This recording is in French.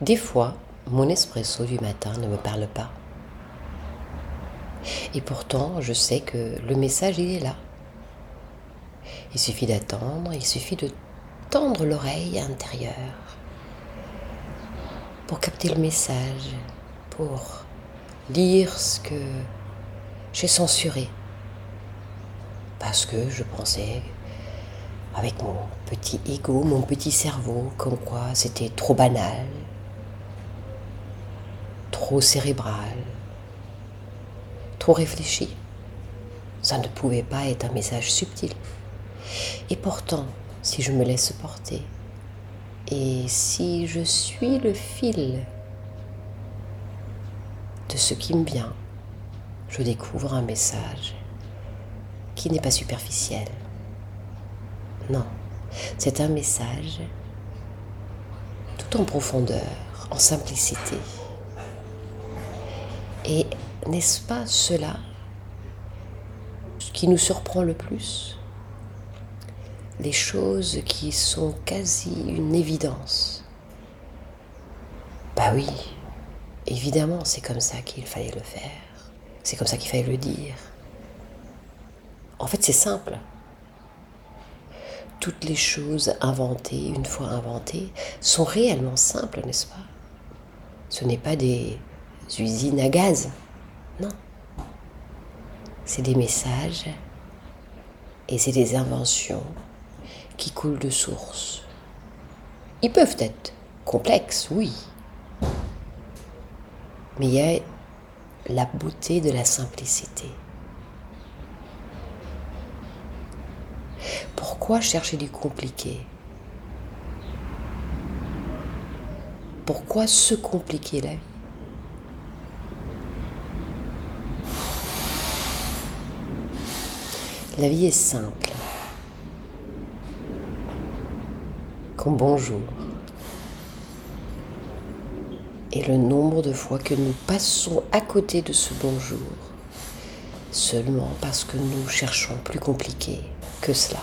Des fois, mon espresso du matin ne me parle pas. Et pourtant, je sais que le message, est là. Il suffit d'attendre, il suffit de tendre l'oreille intérieure pour capter le message, pour lire ce que j'ai censuré. Parce que je pensais, avec mon petit ego, mon petit cerveau, comme quoi c'était trop banal, trop cérébral, trop réfléchi. Ça ne pouvait pas être un message subtil. Et pourtant, si je me laisse porter, et si je suis le fil de ce qui me vient, je découvre un message qui n'est pas superficiel. Non, c'est un message tout en profondeur, en simplicité. Et n'est-ce pas cela qui nous surprend le plus? Les choses qui sont quasi une évidence. Bah oui, évidemment, c'est comme ça qu'il fallait le faire. C'est comme ça qu'il fallait le dire. En fait, c'est simple. Toutes les choses inventées, une fois inventées, sont réellement simples, n'est-ce pas? Ce n'est pas des usines à gaz. Non. C'est des messages et c'est des inventions qui coulent de source. Ils peuvent être complexes, oui. Mais il y a la beauté de la simplicité. Pourquoi chercher du compliqué Pourquoi se compliquer la vie? La vie est simple. Comme bonjour. Et le nombre de fois que nous passons à côté de ce bonjour, seulement parce que nous cherchons plus compliqué que cela.